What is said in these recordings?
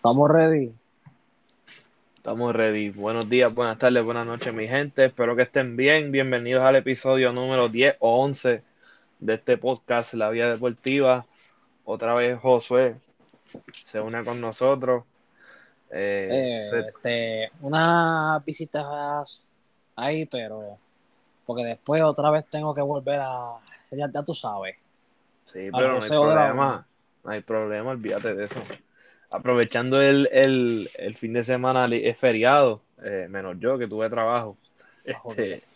Estamos ready. Estamos ready. Buenos días, buenas tardes, buenas noches, mi gente. Espero que estén bien. Bienvenidos al episodio número 10 o 11 de este podcast, La Vía Deportiva. Otra vez Josué se une con nosotros. Eh, Eh, este, unas visitas ahí, pero porque después otra vez tengo que volver a. Ya, ya tú sabes. sí, pero no hay problema. No hay problema, olvídate de eso. Aprovechando el, el, el fin de semana es feriado, eh, menos yo que tuve trabajo. joder. Este,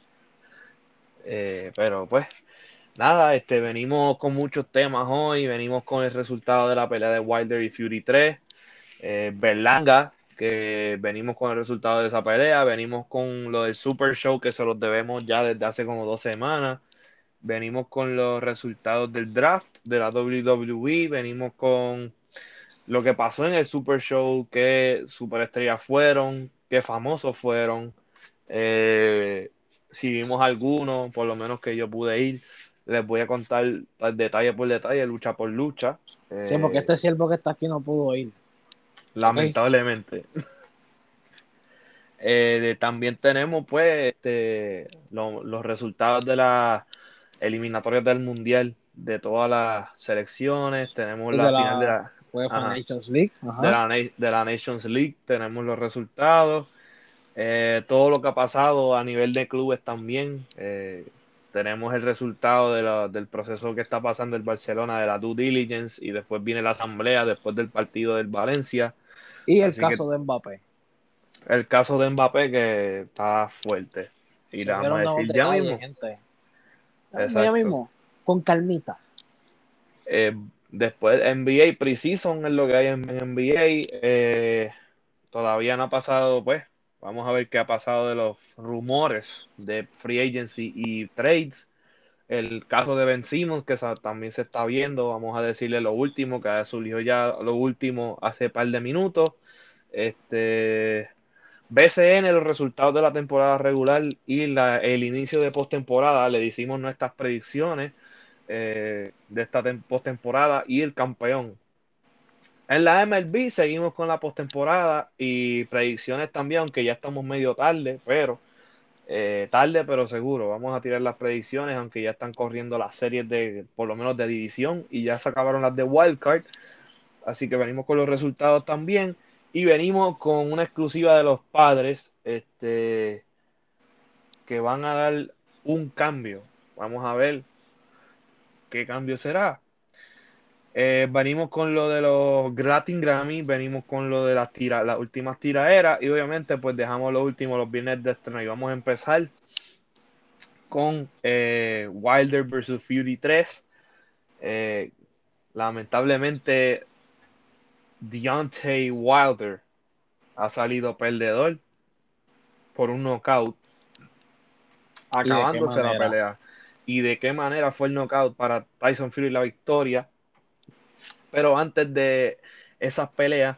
eh, pero pues, nada, este, venimos con muchos temas hoy. Venimos con el resultado de la pelea de Wilder y Fury 3. Eh, Berlanga, que venimos con el resultado de esa pelea. Venimos con lo del Super Show, que se los debemos ya desde hace como dos semanas. Venimos con los resultados del draft de la WWE. Venimos con lo que pasó en el Super Show, qué superestrellas fueron, qué famosos fueron. Eh, si vimos alguno, por lo menos que yo pude ir, les voy a contar detalle por detalle, lucha por lucha. Sí, porque Eh, este siervo que está aquí no pudo ir. Lamentablemente. Eh, también tenemos pues este, lo- los resultados de las eliminatorias del Mundial de todas las selecciones. Tenemos Y la final de la, ajá. Nations League. Ajá. de la, de la Nations League. Tenemos los resultados. Eh, todo lo que ha pasado a nivel de clubes también. Eh, tenemos el resultado de la- del proceso que está pasando el Barcelona de la due diligence y después viene la asamblea después del partido del Valencia. y el así caso de Mbappé. El caso de Mbappé que está fuerte. Y vamos a decir ya mismo. Ya mismo, con calmita. Eh, después NBA Preseason es lo que hay en, NBA. Eh, todavía no ha pasado, pues. Vamos a ver qué ha pasado de los rumores de free agency y trades. El caso de Ben Simmons, que también se está viendo. Vamos a decirle lo último, que surgió ya lo último hace par de minutos. Este. BCN, los resultados de la temporada regular y la- el inicio de postemporada, le hicimos nuestras predicciones eh, de esta tem- postemporada y el campeón. En la MLB seguimos con la postemporada y predicciones también, aunque ya estamos medio tarde, pero eh, tarde pero seguro. Vamos a tirar las predicciones, aunque ya están corriendo las series de, por lo menos de división y ya se acabaron las de wildcard. Así que venimos con los resultados también y venimos con una exclusiva de los padres, este, que van a dar un cambio. Vamos a ver qué cambio será. Eh, venimos con lo de los Latin Grammy, venimos con lo de las, tira, las últimas tiraderas y obviamente pues dejamos lo último, los viernes de estreno y vamos a empezar con eh, Wilder vs. Fury 3. Eh, lamentablemente Deontay Wilder ha salido perdedor por un knockout, acabándose la pelea. Y de qué manera fue el knockout para Tyson Fury la victoria. Pero antes de esas peleas,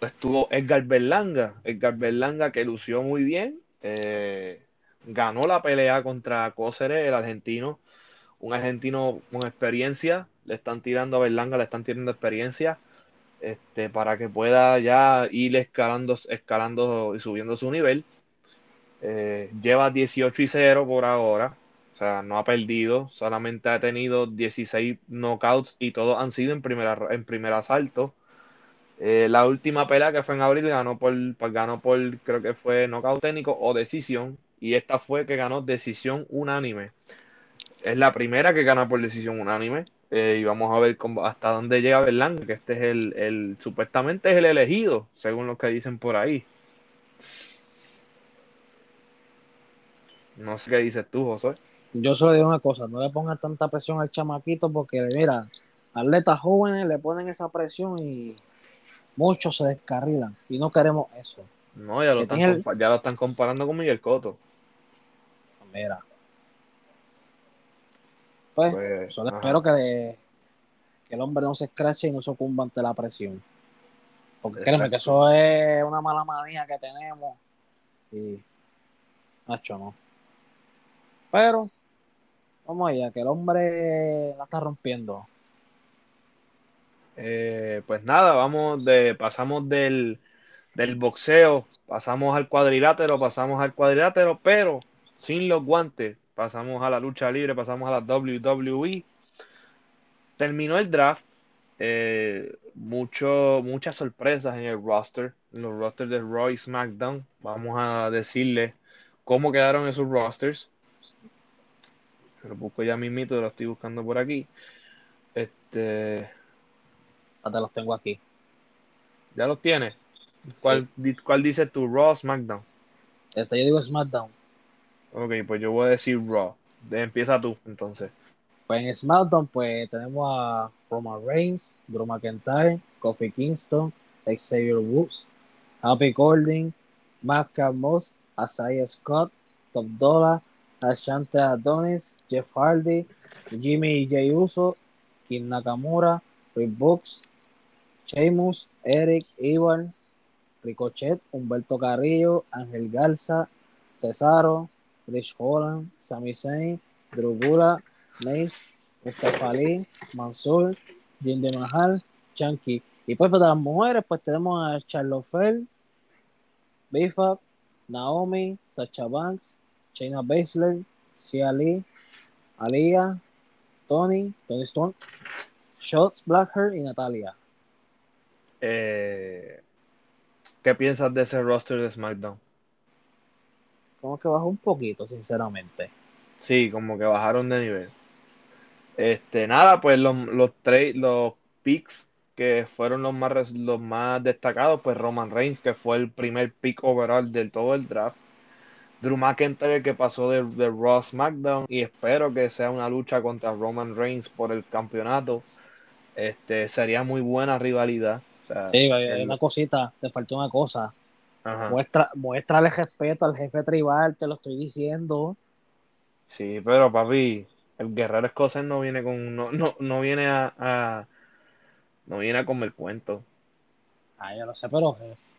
pues, estuvo Edgar Berlanga. Edgar Berlanga que lució muy bien. eh, ganó la pelea contra Cóceres, el argentino. Un argentino con experiencia. Le están tirando a Berlanga, le están tirando experiencia. Este, para que pueda ya ir escalando, escalando y subiendo su nivel. Eh, lleva 18 y 0 por ahora. O sea, no ha perdido. Solamente ha tenido 16 knockouts y todos han sido en, primera, en primer asalto. Eh, la última pelea que fue en abril ganó por, pues, ganó por, creo que fue knockout técnico o decisión. Y esta fue que ganó decisión unánime. Es la primera que gana por decisión unánime. Eh, y vamos a ver hasta dónde llega Berlanga, que este es el, el, supuestamente es el elegido, según lo que dicen por ahí. No sé qué dices tú, José. Yo solo digo una cosa, no le pongan tanta presión al chamaquito porque, mira, atletas jóvenes le ponen esa presión y muchos se descarrilan y no queremos eso. No, ya lo, están, el- ya lo están comparando con Miguel Cotto. Mira. Pues, Pues, solo ajá. espero que, que el hombre no se escrache y no sucumba ante la presión. Porque créeme que eso es una mala manía que tenemos. Y, Nacho, no. Pero, vamos allá, que el hombre la está rompiendo. Eh, pues nada, vamos de, pasamos del, del boxeo, pasamos al cuadrilátero, pasamos al cuadrilátero, pero sin los guantes, pasamos a la lucha libre, pasamos a la WWE. Terminó el draft, eh, mucho, muchas sorpresas en el roster, en los rosters de Roy SmackDown. Vamos a decirle cómo quedaron esos rosters. Lo busco ya mismito, lo estoy buscando por aquí. Este. Ya te los tengo aquí. ¿Ya los tienes? ¿Cuál, ¿Cuál dice tu Raw SmackDown? Este yo digo SmackDown. Ok, pues yo voy a decir Raw. Empieza tú, entonces. Pues en SmackDown, pues tenemos a Roman Reigns, Drew McIntyre, Kofi Kingston, Xavier Woods, Happy Golding, Matt Moss, Asaya Scott, Top Dollar, Ashante Adonis, Jeff Hardy, Jimmy J. Uso, Kim Nakamura, Rick Books, Sheamus, Eric, Ivan, Ricochet, Humberto Carrillo, Ángel Garza, Cesaro, Rich Holland, Sami Zayn, Drew Gula, Mace, Mustafa Ali, Mansur, Jinder Mahal, Chunky. Y pues para las mujeres, pues tenemos a Charlotte Flair, Bifab, Naomi, Sacha Banks, Shayna Baszler, Sia Lee, Alia, Tony, Tony Storm, Shots, Blackheart y Natalia. Eh, ¿Qué piensas de ese roster de SmackDown? Como que bajó un poquito, sinceramente. Sí, como que bajaron de nivel. Este, nada, pues los, los tres, los picks que fueron los más, los más destacados, pues Roman Reigns, que fue el primer pick overall del todo el draft. Drew McIntyre, que pasó de, de Raw SmackDown, y espero que sea una lucha contra Roman Reigns por el campeonato. Este, sería muy buena rivalidad. sí, hay una cosita, te faltó una cosa. Muestra, muéstrale respeto al jefe tribal, te lo estoy diciendo. Sí, pero papi, el guerrero escocés no viene con, no, no, no viene a, no viene a comer cuento. Ah, yo lo sé, pero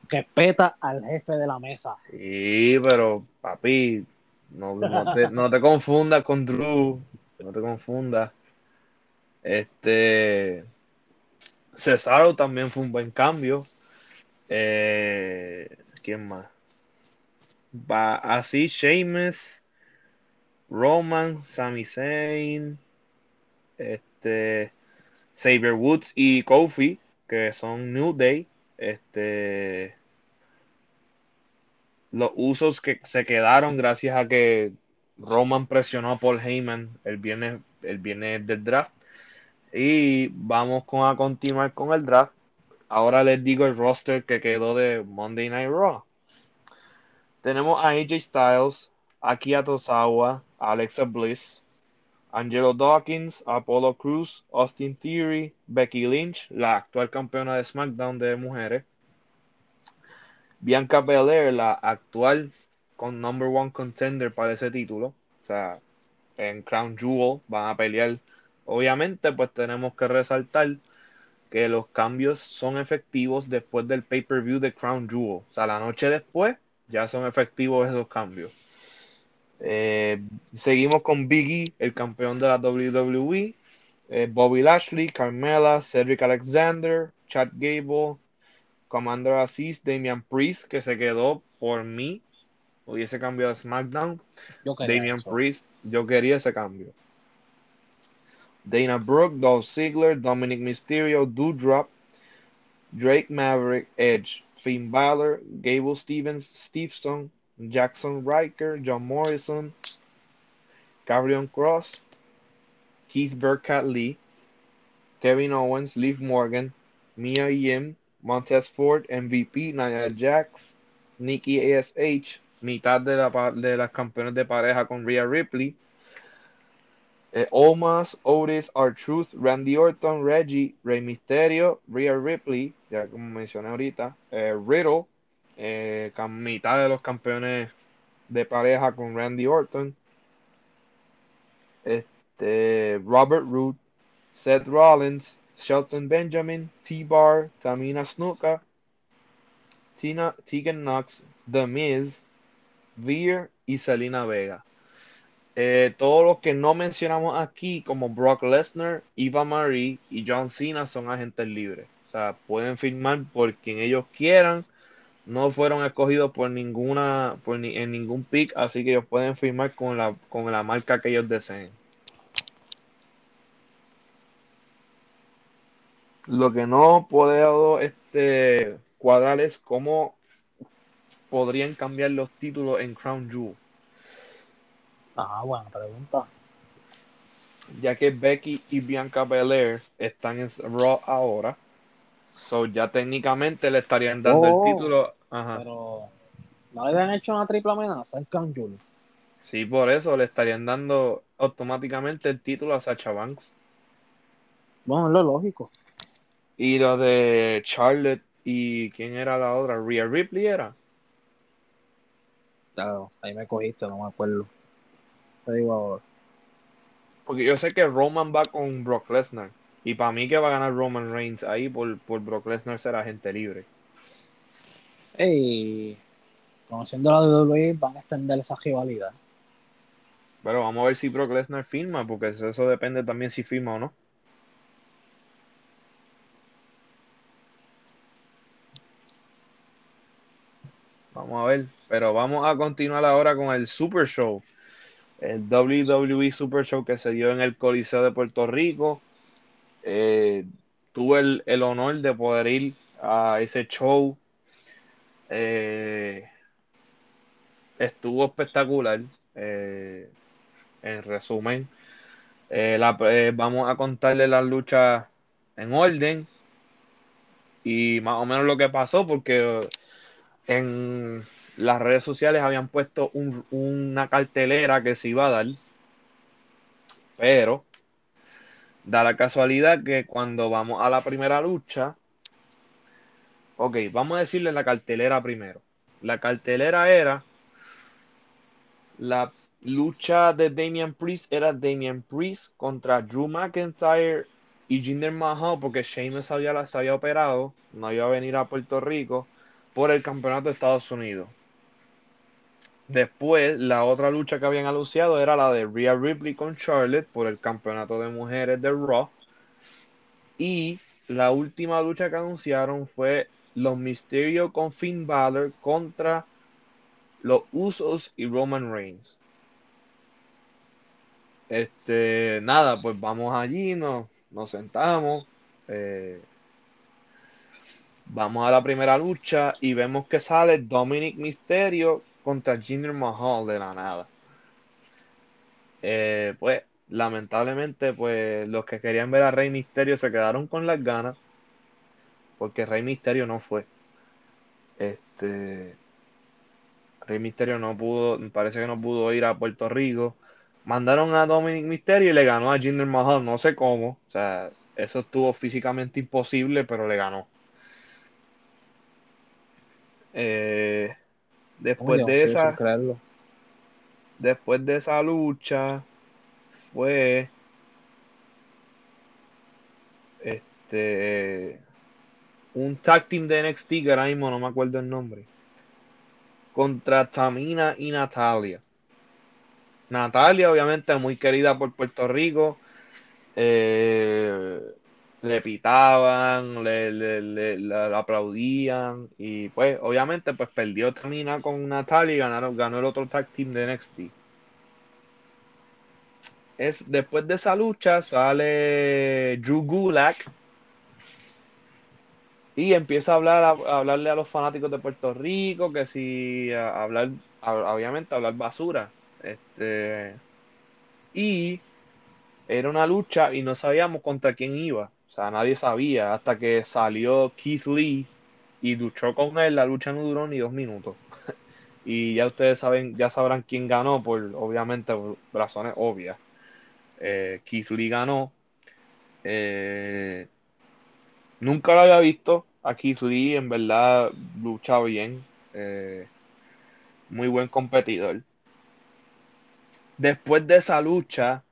respeta al jefe de la mesa. Sí, pero papi, no, no, te, no te confundas con Drew, no te confundas. Este Cesaro también fue un buen cambio. Eh, ¿Quién más? Va así, Sheamus, Roman, Sami Zayn, este, Saber Woods y Kofi, que son New Day. Este, los usos que se quedaron gracias a que Roman presionó a Paul Heyman el viernes, el viernes del draft. Y vamos a continuar con el draft. Ahora les digo el roster que quedó de Monday Night Raw. Tenemos a AJ Styles, Aki Tozawa, Alexa Bliss, Angelo Dawkins, Apollo Cruz, Austin Theory, Becky Lynch, la actual campeona de SmackDown de mujeres, Bianca Belair, la actual con number one contender para ese título, o sea, en Crown Jewel van a pelear. Obviamente, pues tenemos que resaltar que los cambios son efectivos después del pay-per-view de Crown Jewel. O sea, la noche después ya son efectivos esos cambios. Eh, seguimos con Biggie, el campeón de la WWE. Eh, Bobby Lashley, Carmela, Cedric Alexander, Chad Gable, Commander Aziz, Damian Priest, que se quedó por mí. Hubiese cambiado a SmackDown. Damian Priest, yo quería ese cambio. Dana Brooke, Dolph Ziggler, Dominic Mysterio, Doudrop, Drake Maverick, Edge, Finn Balor, Gable Stevens, Stevenson, Jackson Riker, John Morrison, Gabriel Cross, Keith Burkett Lee, Kevin Owens, Liv Morgan, Mia Yim, Montez Ford, MVP, Nia Jax, Nikki ASH, mitad de, la, de las campeones de pareja con Rhea Ripley, eh, Omas, Otis, R-Truth, Randy Orton, Reggie, Rey Mysterio, Rhea Ripley, ya como mencioné ahorita, eh, Riddle, eh, mitad de los campeones de pareja con Randy Orton, este, Robert Root, Seth Rollins, Shelton Benjamin, T-Bar, Tamina Snuka, Tina, Tegan Knox, The Miz, Veer y Selena Vega. Eh, todos los que no mencionamos aquí, como Brock Lesnar, Eva Marie y John Cena, son agentes libres. O sea, pueden firmar por quien ellos quieran. No fueron escogidos por ninguna, por ni, en ningún pick, así que ellos pueden firmar con la, con la marca que ellos deseen. Lo que no puedo este, cuadrar es cómo podrían cambiar los títulos en Crown Jewel. Ah, buena pregunta. Ya que Becky y Bianca Belair están en Raw ahora. So ya técnicamente le estarían dando Oh, el título. Ajá. Pero no le habían hecho una triple amenaza en Crown Jewel. Sí, por eso le estarían dando automáticamente el título a Sacha Banks. Bueno, es lo lógico. Y lo de Charlotte y quién era la otra, Rhea Ripley era. Claro, ahí me cogiste, no me acuerdo. Te digo ahora. Porque yo sé que Roman va con Brock Lesnar. Y para mí que va a ganar Roman Reigns ahí por, por Brock Lesnar ser agente libre. Ey, conociendo la WWE, van a extender esa rivalidad. Pero vamos a ver si Brock Lesnar firma, porque eso, eso depende también si firma o no. Vamos a ver. Pero vamos a continuar ahora con el Super Show. El WWE Super Show que se dio en el Coliseo de Puerto Rico. Eh, tuve el, el honor de poder ir a ese show. Eh, estuvo espectacular. Eh, en resumen, la- vamos a contarle las luchas en orden y más o menos lo que pasó, porque en las redes sociales habían puesto un- una cartelera que se iba a dar, pero da la casualidad que cuando vamos a la primera lucha, ok, vamos a decirle la cartelera primero. La cartelera era la lucha de Damian Priest era Damian Priest contra Drew McIntyre y Jinder Mahal porque Sheamus había, se había operado, no iba a venir a Puerto Rico por el campeonato de Estados Unidos. Después, la otra lucha que habían anunciado era la de Rhea Ripley con Charlotte por el campeonato de mujeres de Raw. Y la última lucha que anunciaron fue los Mysterio con Finn Balor contra los Usos y Roman Reigns. Este, nada, pues vamos allí, nos, nos sentamos, eh, vamos a la primera lucha y vemos que sale Dominic Mysterio contra Jinder Mahal de la nada. Eh, pues, lamentablemente, pues los que querían ver a Rey Mysterio se quedaron con las ganas porque Rey Mysterio no fue. Este, Rey Mysterio no pudo, parece que no pudo ir a Puerto Rico. Mandaron a Dominic Mysterio y le ganó a Jinder Mahal, no sé cómo. O sea, eso estuvo físicamente imposible, pero le ganó. Eh, después de esa, creerlo. después de esa lucha, fue este un tag team de NXT que ahora mismo no me acuerdo el nombre. Contra Tamina y Natalia. Natalia, obviamente, muy querida por Puerto Rico. eh, le pitaban, le, le- le- la aplaudían. Y pues, obviamente, pues perdió Tamina con Natalia y ganaron, ganó el otro tag team de NXT. Es, después de esa lucha sale Drew Gulak y empieza a hablar a, hablarle a los fanáticos de Puerto Rico que si a- hablar obviamente hablar basura este y era una lucha y no sabíamos contra quién iba o sea nadie sabía hasta que salió Keith Lee y luchó con él la lucha no duró ni dos minutos. Y ya ustedes saben ya sabrán quién ganó por obviamente por razones obvias. Eh, Keith Lee ganó. Eh, Nunca lo había visto a Keith Lee, en verdad lucha bien, eh, muy buen competidor. Después de esa lucha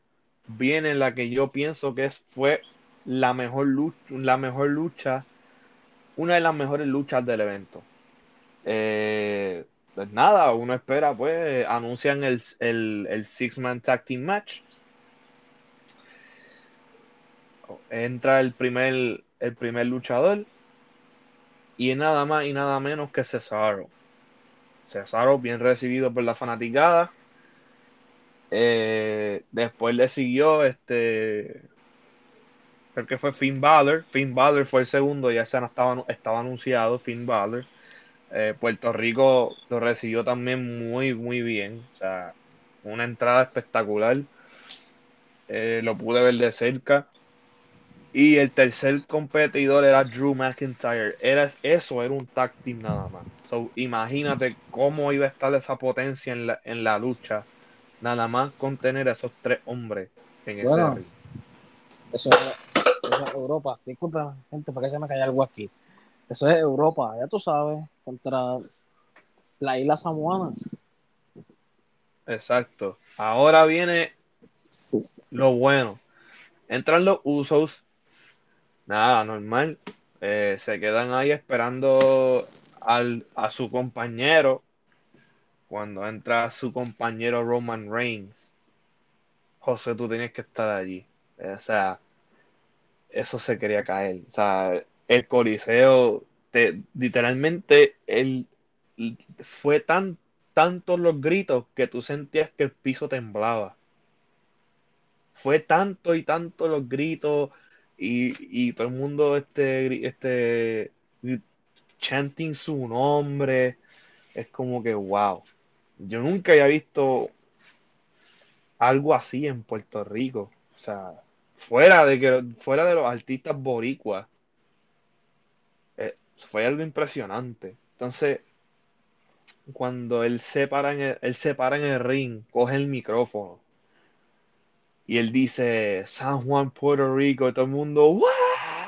viene la que yo pienso que fue la mejor lucha, la mejor lucha, una de las mejores luchas del evento. Eh, pues nada, uno espera, pues anuncian el, el, el Six-Man Tag Team Match. Entra el primer, el primer luchador y es nada más y nada menos que Cesaro. Cesaro bien recibido por la fanaticada. Eh, después le siguió este creo que fue Finn Balor. Finn Balor fue el segundo, ya se estaba, estaba anunciado Finn Balor. Eh, Puerto Rico lo recibió también muy, muy bien. O sea, una entrada espectacular. Eh, lo pude ver de cerca. Y el tercer competidor era Drew McIntyre. Era, eso era un tag team nada más. So, imagínate cómo iba a estar esa potencia en la, en la lucha. Nada más con tener a esos tres hombres en ese ring. Eso, eso es Europa. Disculpa, gente, porque se me cae algo aquí. Eso es Europa, ya tú sabes, contra la isla Samoana. Exacto. Ahora viene lo bueno. Entran los usos. Nada, normal. Eh, se quedan ahí esperando al, a su compañero. Cuando entra su compañero Roman Reigns. José, tú tienes que estar allí. O sea, eso se quería caer. O sea, el Coliseo, literalmente, el, fue tan tantos los gritos que tú sentías que el piso temblaba. Fue tanto y tanto los gritos y, todo el mundo este, este chanting su nombre. Es como que wow. Yo nunca había visto algo así en Puerto Rico. O sea, fuera de que fuera de los artistas boricuas fue algo impresionante. Entonces, cuando él se para en el, él se para en el ring, coge el micrófono y él dice San Juan, Puerto Rico, y todo el mundo, ¡Wah!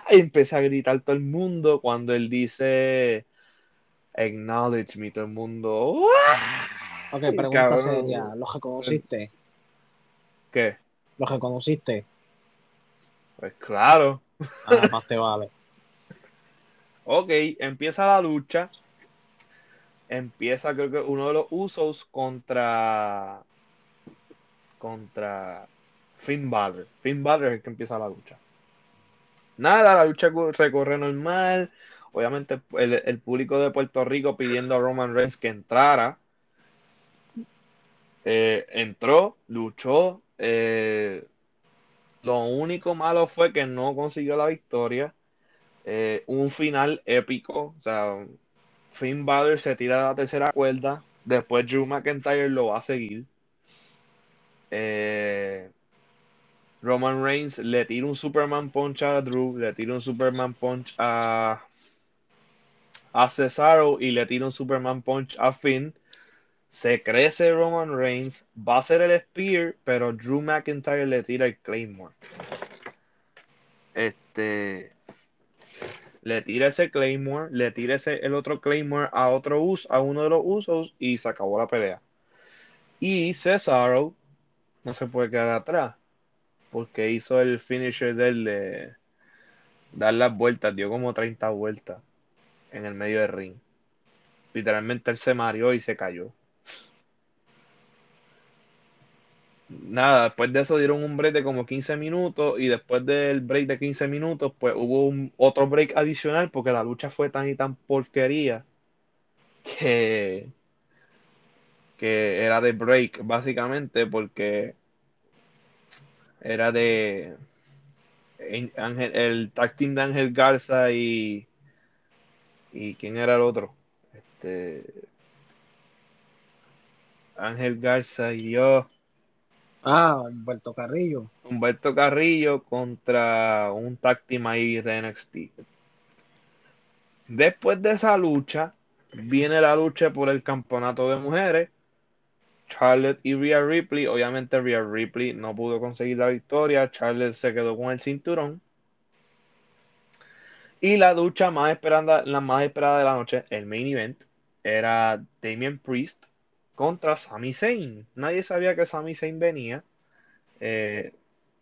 y empieza a gritar todo el mundo cuando él dice Acknowledge me, todo el mundo, ¡Wah! Ok, pregunta seria, ¿los reconociste? ¿Qué? ¿Los reconociste? Pues claro. Ah, más te vale. Ok, empieza la lucha. Empieza, creo que uno de los usos contra. Contra Finn Balor. Finn Balor es el que empieza la lucha. Nada, la lucha recorre normal. Obviamente, el, público de Puerto Rico pidiendo a Roman Reigns que entrara. Eh, entró, luchó. Eh, lo único malo fue que no consiguió la victoria. Eh, un final épico. O sea, Finn Balor se tira de la tercera cuerda. Después Drew McIntyre lo va a seguir. Eh, Roman Reigns le tira un Superman Punch a Drew, le tira un Superman Punch a, a Cesaro y le tira un Superman Punch a Finn. Se crece Roman Reigns, va a ser el Spear, pero Drew McIntyre le tira el Claymore. Este le tira ese Claymore, le tira ese, el otro Claymore a otro uso, a uno de los usos y se acabó la pelea. Y Cesaro no se puede quedar atrás porque hizo el finisher del de dar las vueltas, dio como 30 vueltas en el medio del ring. Literalmente él se mareó y se cayó. Nada, después de eso dieron un break de como 15 minutos y después del break de 15 minutos, pues hubo un, otro break adicional porque la lucha fue tan y tan porquería que, que era de break, básicamente, porque era de el tag team de Ángel Garza y y quién era el otro este Ángel Garza y yo Ah, Humberto Carrillo. Humberto Carrillo contra un tag team de NXT. Después de esa lucha, viene la lucha por el campeonato de mujeres. Charlotte y Rhea Ripley. Obviamente Rhea Ripley no pudo conseguir la victoria. Charlotte se quedó con el cinturón. Y la lucha más esperada, la más esperada de la noche, el main event, era Damien Priest contra Sami Zayn. Nadie sabía que Sami Zayn venía. Eh,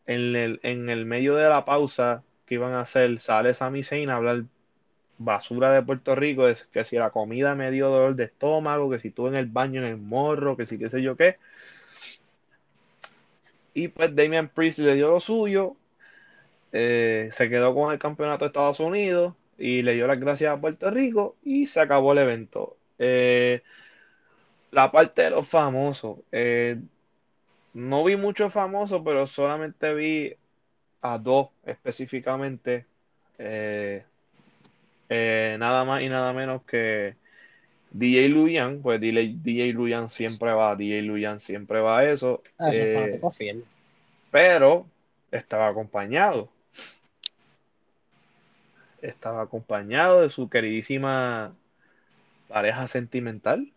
en, el, en, el, medio de la pausa que iban a hacer, sale Sami Zayn a hablar basura de Puerto Rico, es que si la comida me dio dolor de estómago, que si estuve en el baño en el morro, que si qué sé yo qué. Y pues Damian Priest le dio lo suyo, eh, se quedó con el campeonato de Estados Unidos y le dio las gracias a Puerto Rico y se acabó el evento. Eh, la parte de los famosos, eh, no vi muchos famosos, pero solamente vi a dos específicamente. nada más y nada menos que DJ Luyan, pues DJ, DJ Luyan siempre va, DJ Luyan siempre va a eso. Ah, eso fiel. Pero estaba acompañado estaba acompañado de su queridísima pareja sentimental.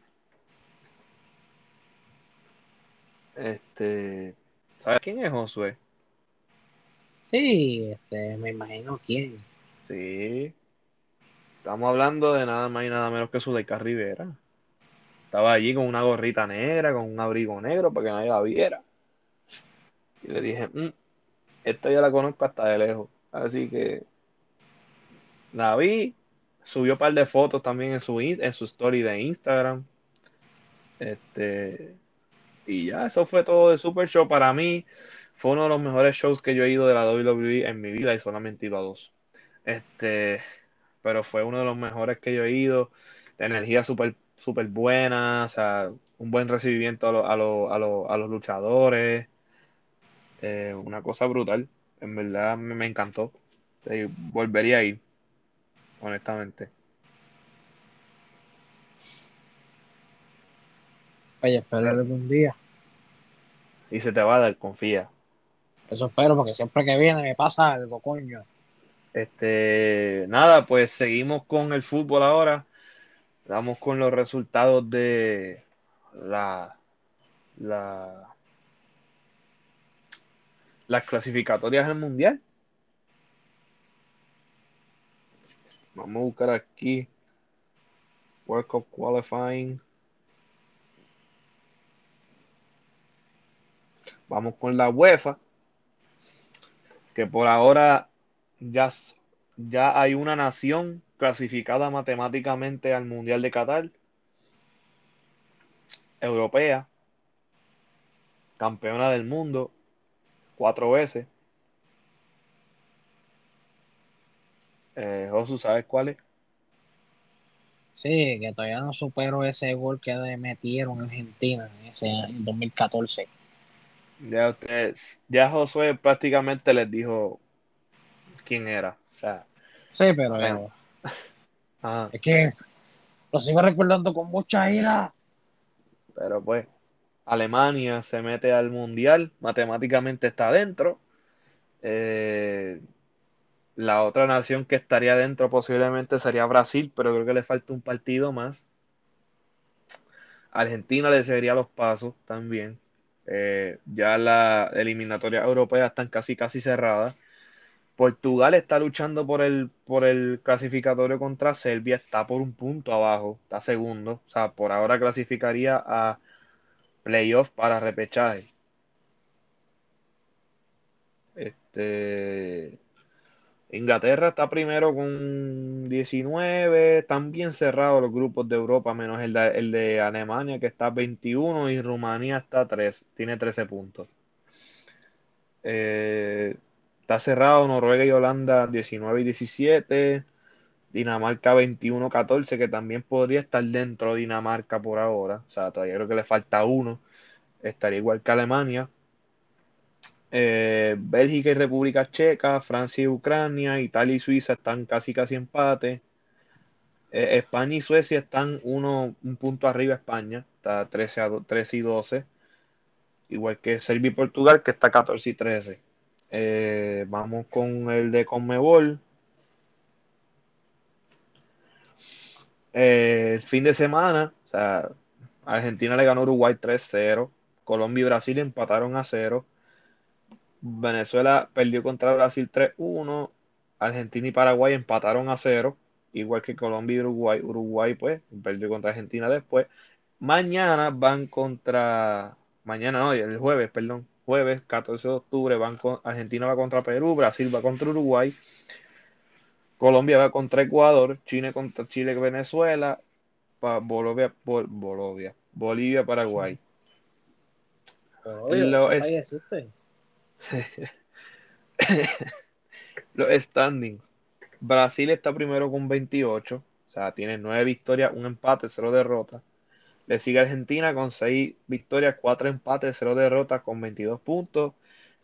Este, ¿sabes quién es Josué? Sí, este, me imagino quién. Sí. Estamos hablando de nada más y nada menos que Zuleika Rivera. Estaba allí con una gorrita negra, con un abrigo negro para que nadie la viera. Y le dije, mm, esta ya la conozco hasta de lejos. Así que la vi, subió un par de fotos también en su, en su story de Instagram. Este, y ya, eso fue todo de Super Show. Para mí, fue uno de los mejores shows que yo he ido de la WWE en mi vida y solamente he ido a dos. Este, pero fue uno de los mejores que yo he ido. Energía súper super buena, o sea, un buen recibimiento a, a, los luchadores. Eh, una cosa brutal. En verdad me encantó. volvería a ir honestamente. Oye, espero algún día. Y se te va a dar, confía. Eso espero, porque siempre que viene me pasa algo, coño. Este, nada, pues seguimos con el fútbol ahora. Vamos con los resultados de la, la las clasificatorias del mundial. Vamos a buscar aquí. World Cup Qualifying. Vamos con la UEFA. Que por ahora ya, ya hay una nación clasificada matemáticamente al Mundial de Qatar. Europea. Campeona del mundo. Cuatro veces. Eh, Josu, ¿sabes cuál es? Sí, que todavía no supero ese gol que metieron en Argentina en, ese, 2014. Ya ustedes, ya Josué prácticamente les dijo quién era. sí, pero es que lo sigo recordando con mucha ira. Pero pues, Alemania se mete al mundial, matemáticamente está adentro. Eh, la otra nación que estaría dentro posiblemente sería Brasil, pero creo que le falta un partido más. Argentina le seguiría los pasos también. Eh, ya la eliminatoria europea están casi casi cerradas. Portugal está luchando por el, por el clasificatorio contra Serbia, está por un punto abajo, está segundo. O sea, por ahora clasificaría a playoff para repechaje. Este, Inglaterra está primero con 19, están bien cerrados los grupos de Europa, menos el de, Alemania que está 21 y Rumanía está 3, tiene 13 puntos. Eh, está cerrado Noruega y Holanda 19 y 17, Dinamarca 21-14, que también podría estar dentro de Dinamarca por ahora, o sea, todavía creo que le falta uno, estaría igual que Alemania. Eh, Bélgica y República Checa, Francia y Ucrania, Italia y Suiza están casi casi empate. Eh, España y Suecia están uno, un punto arriba España, está 13, a 13 y 12. Igual que Serbia y Portugal, que está 14 y 13. Eh, vamos con el de Conmebol. el fin de semana, Argentina le ganó Uruguay 3-0. Colombia y Brasil empataron a 0. Venezuela perdió contra Brasil 3-1. Argentina y Paraguay empataron a 0. Igual que Colombia y Uruguay. Uruguay, pues, perdió contra Argentina después. Mañana van contra. Mañana no, el jueves, perdón. Jueves 14 de octubre van con, Argentina va contra Perú, Brasil va contra Uruguay. Colombia va contra Ecuador, Chile contra Chile, Venezuela, Bolivia, Bolivia, Bolivia, Paraguay. Lo es... Los standings. Brasil está primero con 28, o sea, tiene 9 victorias, un empate, 0 derrotas. Le sigue Argentina con 6 victorias, 4 empates, 0 derrotas con 22 puntos.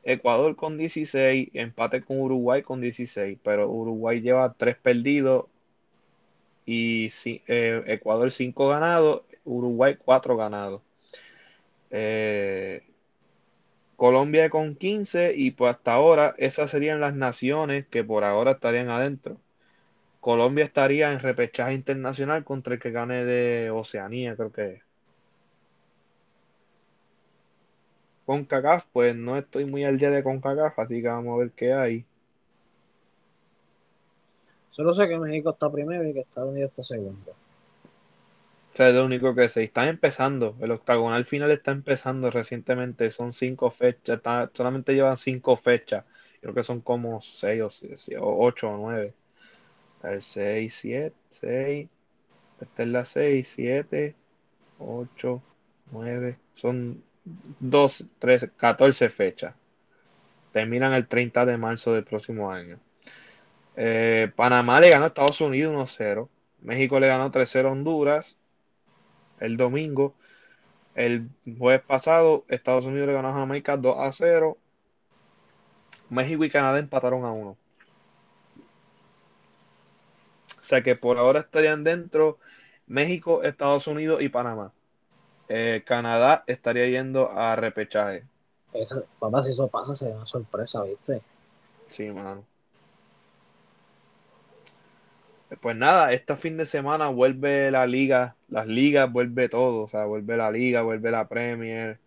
Ecuador con 16, empate con Uruguay con 16, pero Uruguay lleva 3 perdidos y eh, Ecuador 5 ganados, Uruguay 4 ganados. Eh, Colombia con 15 y pues hasta ahora esas serían las naciones que por ahora estarían adentro. Colombia estaría en repechaje internacional contra el que gane de Oceanía, creo que es. CONCACAF, pues no estoy muy al día de CONCACAF, así que vamos a ver qué hay. Solo sé que México está primero y que Estados Unidos está segundo. O sea, es lo único que sé. Están empezando. El octagonal final está empezando recientemente. Son cinco fechas. solamente llevan cinco fechas. Creo que son como seis o, ocho o nueve. El seis, siete, seis. Esta es la seis, siete, ocho, nueve. Son dos, tres, catorce fechas. Terminan el 30 de marzo del próximo año. Eh, Panamá le ganó a Estados Unidos 1-0. México le ganó 3-0 a Honduras el domingo. El jueves pasado, Estados Unidos le ganó a Jamaica 2 a 0. México y Canadá empataron a 1. O sea que por ahora estarían dentro México, Estados Unidos y Panamá. Eh, Canadá estaría yendo a repechaje. papá, si eso pasa, sería una sorpresa, ¿viste? Sí, mano. Pues nada, este fin de semana vuelve la liga, las ligas, vuelve todo, o sea, vuelve la liga, vuelve la Premier.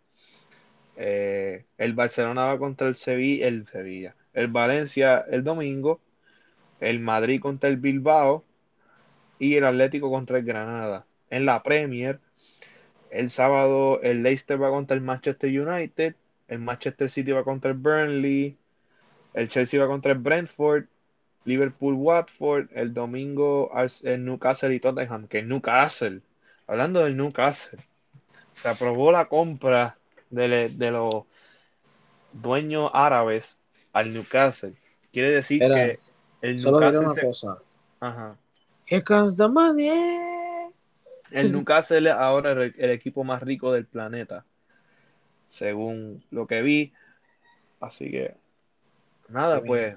Eh, el Barcelona va contra el Sevilla, el Sevilla, el Valencia el domingo, el Madrid contra el Bilbao y el Atlético contra el Granada. En la Premier, el sábado el Leicester va contra el Manchester United, el Manchester City va contra el Burnley, el Chelsea va contra el Brentford Liverpool, Watford, el domingo el Newcastle y Tottenham, que Newcastle, hablando del Newcastle, se aprobó la compra de, los dueños árabes al Newcastle. Quiere decir que el Newcastle. Solo una cosa. Ajá. Here comes the money. El Newcastle es ahora el, el equipo más rico del planeta, según lo que vi. Así que Nada, pues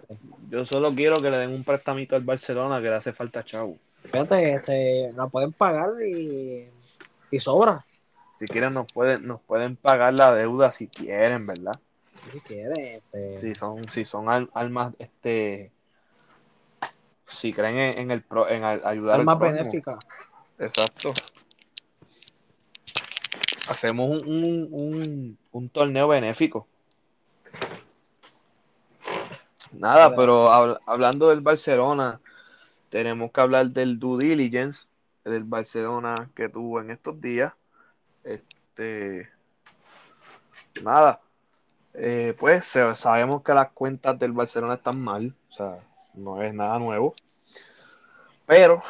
yo solo quiero que le den un prestamito al Barcelona que le hace falta chavo. Fíjate, este, la pueden pagar y, y sobra. Si quieren nos pueden, nos pueden pagar la deuda si quieren, ¿verdad? Si quieren, este... Si son, si son almas, este, si creen en, el pro, en ayudar almas benéficas. Exacto. Hacemos un, un, un torneo benéfico. Nada, pero hablando del Barcelona, tenemos que hablar del due diligence del Barcelona que tuvo en estos días. Este, nada, eh, pues sabemos que las cuentas del Barcelona están mal, o sea, no es nada nuevo. Pero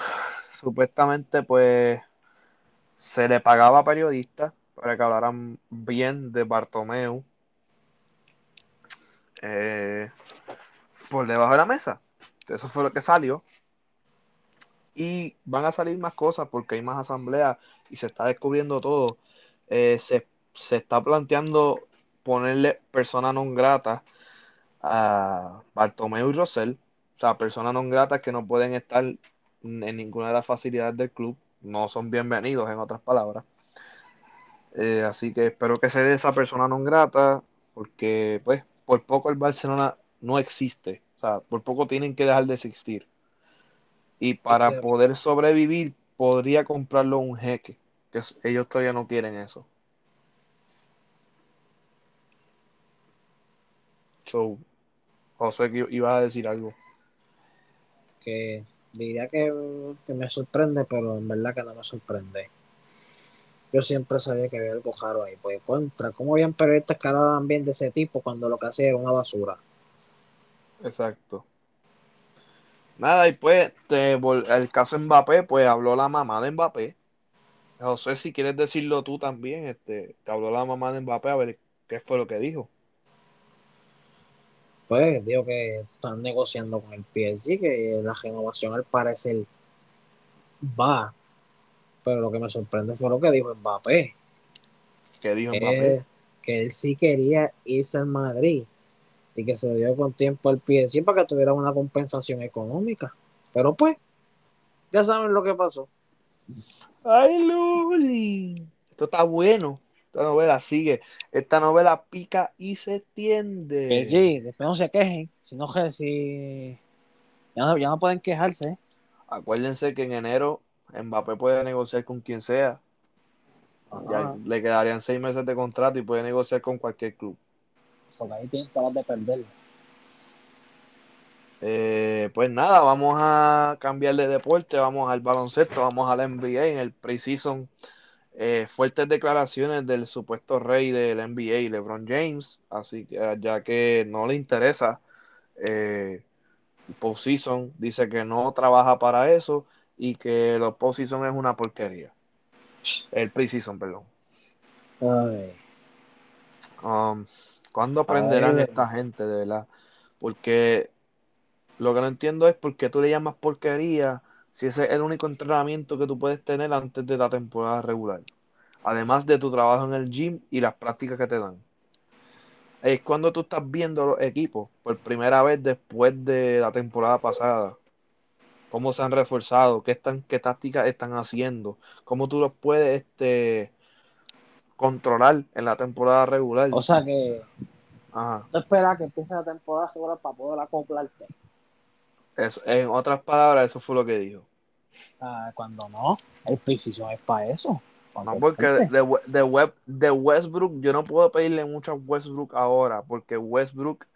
supuestamente, pues se le pagaba a periodistas para que hablaran bien de Bartomeu. Eh, por debajo de la mesa. Eso fue lo que salió. Y van a salir más cosas porque hay más asambleas y se está descubriendo todo. Eh, se, está planteando ponerle persona non grata a Bartomeu y Rosell. O sea, personas non gratas que no pueden estar en ninguna de las facilidades del club. No son bienvenidos, en otras palabras. Eh, así que espero que se dé esa persona non grata, porque pues por poco el Barcelona no existe. O sea, por poco tienen que dejar de existir. Y para poder sobrevivir, podría comprarlo un jeque. Que ellos todavía no quieren eso. So, José, que iba a decir algo. Que diría que, me sorprende, pero en verdad que no me sorprende. Yo siempre sabía que había algo raro ahí. Pues contra, ¿cómo habían periodistas que hablaban bien de ese tipo cuando lo que hacía era una basura? Exacto. Nada, y pues te, el caso Mbappé, pues habló la mamá de Mbappé. José, si quieres decirlo tú también, este, te habló la mamá de Mbappé a ver qué fue lo que dijo. Pues digo que están negociando con el PSG, que la renovación al parecer va. Pero lo que me sorprende fue lo que dijo Mbappé. ¿Qué dijo Mbappé? Que él sí quería irse al Madrid y que se dio con tiempo al PSG para que tuviera una compensación económica. Pero pues, ya saben lo que pasó. Ay, Luli. Esto está bueno. Esta novela sigue. Esta novela pica y se extiende. Que sí, después no se quejen. Si no, si... Ya, no, ya no pueden quejarse. Acuérdense que en enero Mbappé puede negociar con quien sea. Ya le quedarían seis meses de contrato y puede negociar con cualquier club. Eso ahí tienen todas de perder. Eh, pues nada, vamos a cambiar de deporte, vamos al baloncesto, vamos al NBA en el preseason. Eh, fuertes declaraciones del supuesto rey del NBA, LeBron James, así que ya que no le interesa eh, postseason, dice que no trabaja para eso y que los postseason es una porquería. El preseason, perdón. Ay. Um, ¿Cuándo aprenderán esta gente, de verdad? Porque lo que no entiendo es por qué tú le llamas porquería si ese es el único entrenamiento que tú puedes tener antes de la temporada regular. Además de tu trabajo en el gym y las prácticas que te dan. Es cuando tú estás viendo los equipos por primera vez después de la temporada pasada. Cómo se han reforzado, qué, están, qué tácticas están haciendo, cómo tú los puedes este, controlar en la temporada regular. O sea que Ajá. tú esperas que empiece la temporada regular para poder acoplarte. Eso, en otras palabras, eso fue lo que dijo. cuando no, el precision es para eso. No, porque de, de, web, de Westbrook, yo no puedo pedirle mucho a Westbrook ahora, porque Westbrook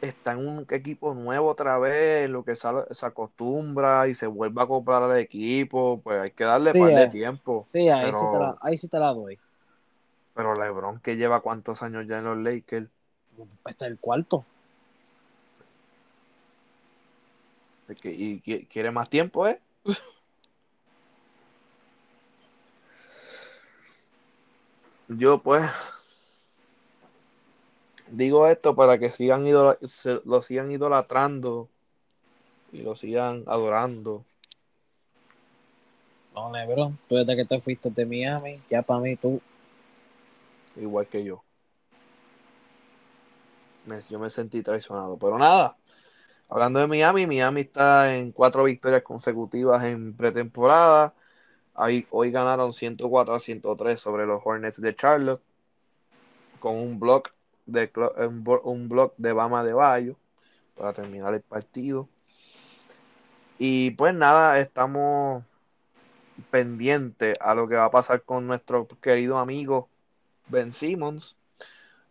está en un equipo nuevo otra vez, lo que se, se acostumbra y se vuelve a comprar al equipo, pues hay que darle sí, de tiempo. Sí, ahí, sí te la, ahí sí te la doy. Pero LeBron, que lleva cuántos años ya en los Lakers. Este es el cuarto. ¿Y quiere más tiempo, eh? Yo, pues, digo esto para que sigan lo sigan idolatrando y lo sigan adorando. No, Lebron, tú desde que te fuiste de Miami, ya para mí tú. Igual que yo. yo me sentí traicionado, pero nada. Hablando de Miami, Miami está en cuatro victorias consecutivas en pretemporada. Hoy, ganaron 104 a 103 sobre los Hornets de Charlotte con un block de un, block de Bama de Bayo para terminar el partido. Y pues nada, estamos pendientes a lo que va a pasar con nuestro querido amigo Ben Simmons,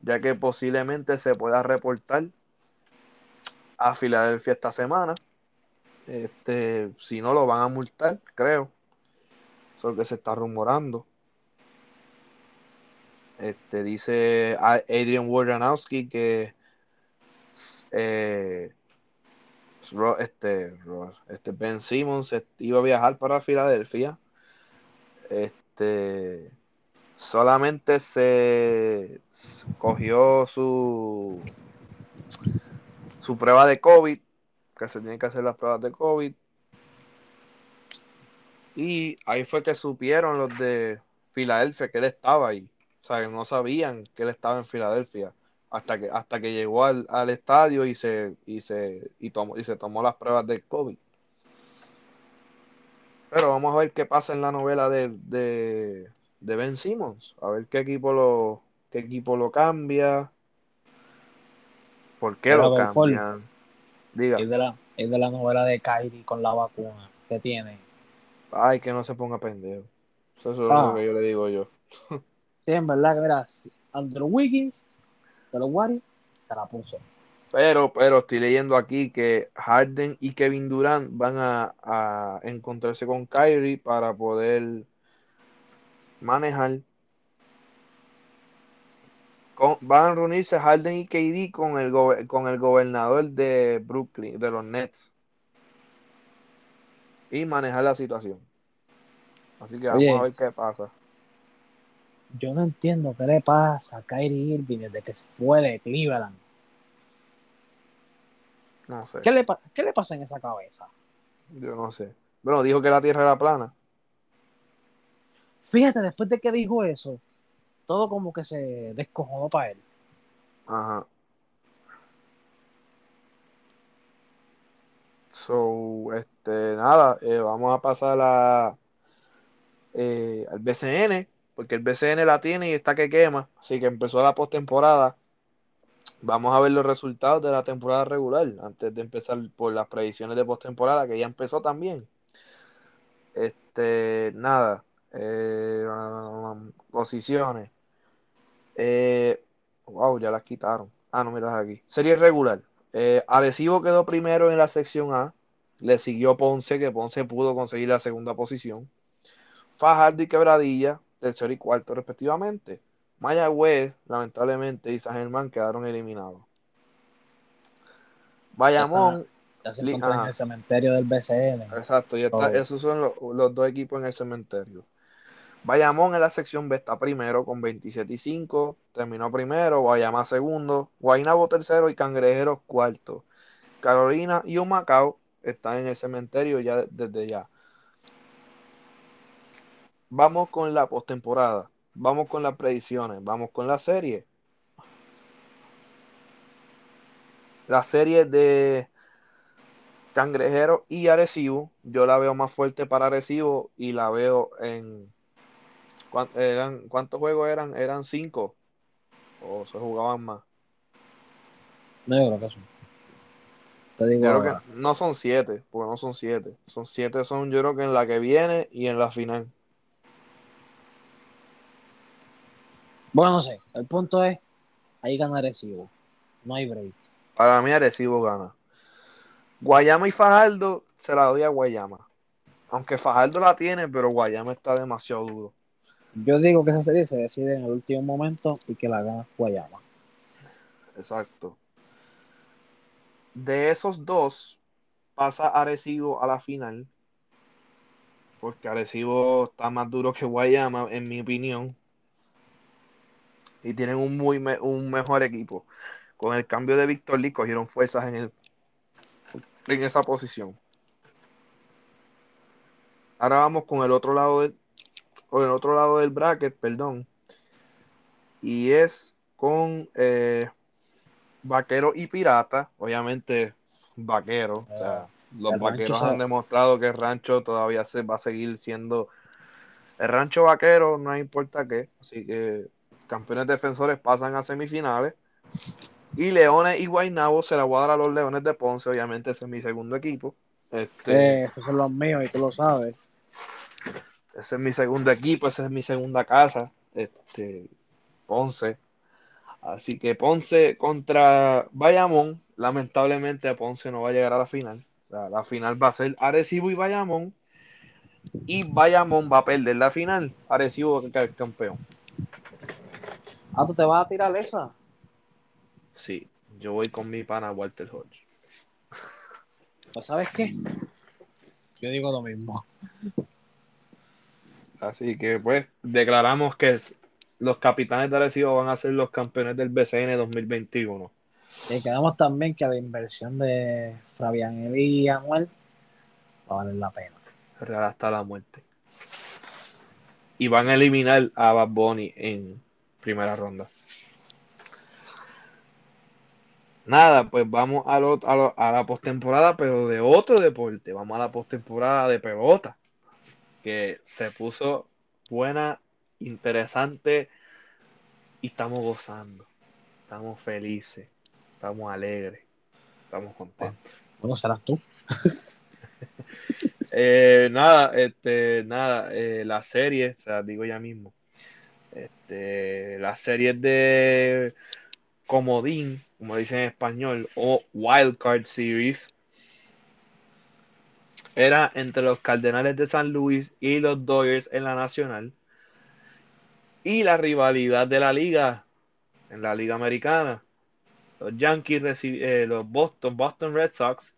ya que posiblemente se pueda reportar a Filadelfia esta semana. Este, si no lo van a multar, creo. Eso es lo que se está rumorando. Este dice Adrian Wojnarowski que eh, este, este Ben Simmons iba a viajar para Filadelfia. Este solamente se cogió su su prueba de COVID, que se tienen que hacer las pruebas de COVID. Y ahí fue que supieron los de Filadelfia que él estaba ahí. O sea, que no sabían que él estaba en Filadelfia hasta que hasta que llegó al, estadio y se y se y tomó y se tomó las pruebas del COVID. Pero vamos a ver qué pasa en la novela de, de, de Ben Simmons, a ver qué equipo lo qué equipo lo cambia, ¿Por qué lo cambian? Diga. Es de, la, es de la novela de Kyrie con la vacuna que tiene. Ay, que no se ponga pendejo. Eso es lo ah. que yo le digo yo. sí, en verdad que Andrew Wiggins de los Warriors se la puso. Pero, pero estoy leyendo aquí que Harden y Kevin Durant van a, a encontrarse con Kyrie para poder manejar van a reunirse Harden y KD con el, con el gobernador de Brooklyn, de los Nets. y manejar la situación. Así que Oye. vamos a ver qué pasa. Yo no entiendo qué le pasa a Kyrie Irving desde que se fue de Cleveland. No sé. ¿Qué le, qué le pasa en esa cabeza? Yo no sé. Bueno, dijo que la Tierra era plana. Fíjate, después de que dijo eso, todo como que se descojonó para él. Ajá. So, este, nada, eh, vamos a pasar a, eh, al BCN, porque el BCN la tiene y está que quema, así que empezó la postemporada. Vamos a ver los resultados de la temporada regular, antes de empezar por las predicciones de postemporada, que ya empezó también. Este, nada, eh, posiciones. Eh, wow, ya las quitaron. Ah, no, mira aquí. Serie regular. Eh, Arecibo quedó primero en la sección A. Le siguió Ponce, que Ponce pudo conseguir la segunda posición. Fajardo y Quebradilla, tercero y cuarto respectivamente. Mayagüez, lamentablemente, y San Germán quedaron eliminados. Bayamón, Ya se Li- encontró en el cementerio del BCN. exacto, ya está, Oh. esos son los, los dos equipos en el cementerio. Bayamón en la sección B está primero con 27 y 5, terminó primero, Guayama segundo, Guaynabo tercero y Cangrejeros cuarto. Carolina y Humacao están en el cementerio ya desde ya. Vamos con la postemporada, vamos con las predicciones, vamos con la serie. La serie de Cangrejero y Arecibo, yo la veo más fuerte para Arecibo y la veo en ¿cuán- eran, ¿cuántos juegos eran? ¿Eran cinco? ¿O se jugaban más? No, yo creo que. Te digo Yo creo que no son siete, porque no son siete. Son siete, son yo creo que en la que viene y en la final. Bueno, no sé. El punto es, ahí gana Recibo. No hay break. Para mí Arecibo gana. Guayama y Fajardo se la doy a Guayama. Aunque Fajardo la tiene, pero Guayama está demasiado duro. Yo digo que esa serie se decide en el último momento y que la gana Guayama. Exacto. De esos dos, pasa Arecibo a la final. Porque Arecibo está más duro que Guayama, en mi opinión. Y tienen un muy me- un mejor equipo. Con el cambio de Víctor Lee cogieron fuerzas en el en esa posición. Ahora vamos con el otro lado del con el otro lado del bracket, perdón. Y es con eh, Vaquero y Pirata, obviamente Vaquero, o sea, los El Rancho vaqueros han demostrado que el rancho todavía se va a seguir siendo el rancho vaquero, no importa qué, así que campeones defensores pasan a semifinales. Y Leones y Guaynabo se la voy a dar a los Leones de Ponce, obviamente ese es mi segundo equipo. Este, Eh, esos son los míos y tú lo sabes. Ese es mi segundo equipo, esa es mi segunda casa, este, Ponce. Así que Ponce contra Bayamón, lamentablemente Ponce no va a llegar a la final. O sea, la final va a ser Arecibo y Bayamón. Y Bayamón va a perder la final. Arecibo va a quedar campeón. Ah, tú te vas a tirar esa. Sí, yo voy con mi pana Walter Hodge. Pues, ¿sabes qué? Yo digo lo mismo. Así que pues declaramos que los capitanes de Arecibo van a ser los campeones del BCN 2021. Y quedamos también que la inversión de Fabián Eli y Anuel va a valer la pena. Real hasta la muerte. Y van a eliminar a Bad Bunny en primera ronda. Nada, pues vamos a, lo- a, lo- a la postemporada, pero de otro deporte. Vamos a la postemporada de pelota, que se puso buena, interesante y estamos gozando. Estamos felices, estamos alegres, estamos contentos. Bueno, serás tú. Eh, nada, este, nada, eh, la serie, o sea, digo ya mismo, este, las series de Comodín, como dicen en español, o Wild Card Series, era entre los Cardenales de San Luis y los Dodgers en la Nacional, y la rivalidad de la liga, en la Liga Americana, los Yankees, eh, los Boston, Boston Red Sox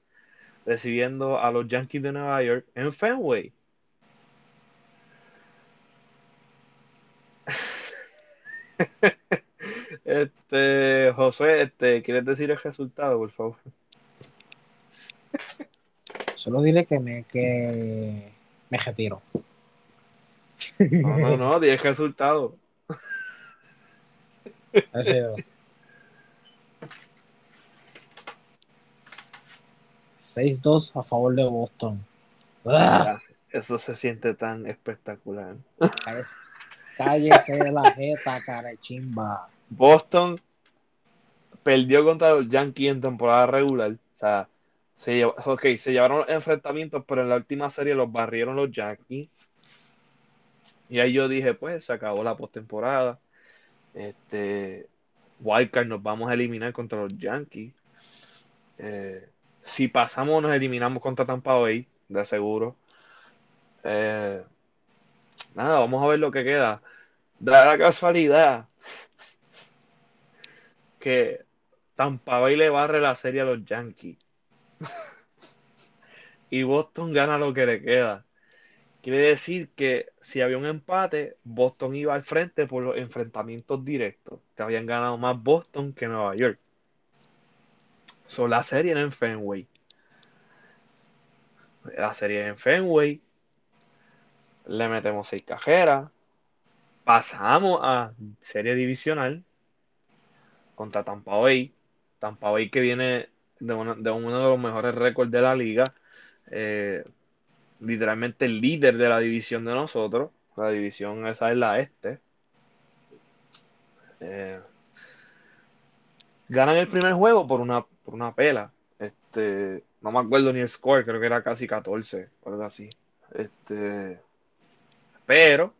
recibiendo a los Yankees de Nueva York en Fenway. Este, José, este, ¿quieres decir el resultado, por favor? Solo diré que me, que me retiro. No, no, no, di el resultado. Ha sido 6-2 a favor de Boston. ¡Ah! Eso se siente tan espectacular. Cállese, cállese la jeta, carechimba. Boston perdió contra los Yankees en temporada regular. O sea, se, llev- ok, se llevaron los enfrentamientos, pero en la última serie los barrieron los Yankees. Y ahí yo dije, pues se acabó la postemporada. Este, Wildcard nos vamos a eliminar contra los Yankees. Eh, si pasamos, nos eliminamos contra Tampa Bay, de seguro. Eh, nada, vamos a ver lo que queda. Da la casualidad que Tampa Bay le barre la serie a los Yankees. y Boston gana lo que le queda. Quiere decir que si había un empate, Boston iba al frente por los enfrentamientos directos, que habían ganado más Boston que Nueva York. So, la serie en Fenway. La serie en Fenway. Le metemos seis cajeras. Pasamos a serie divisional contra Tampa Bay. Tampa Bay que viene de, de uno de los mejores récords de la liga. Eh, literalmente el líder de la división de nosotros. La división esa es la este. Eh, ganan el primer juego por una, por una pela. Este, no me acuerdo ni el score, creo que era casi 14 o algo así. Este, pero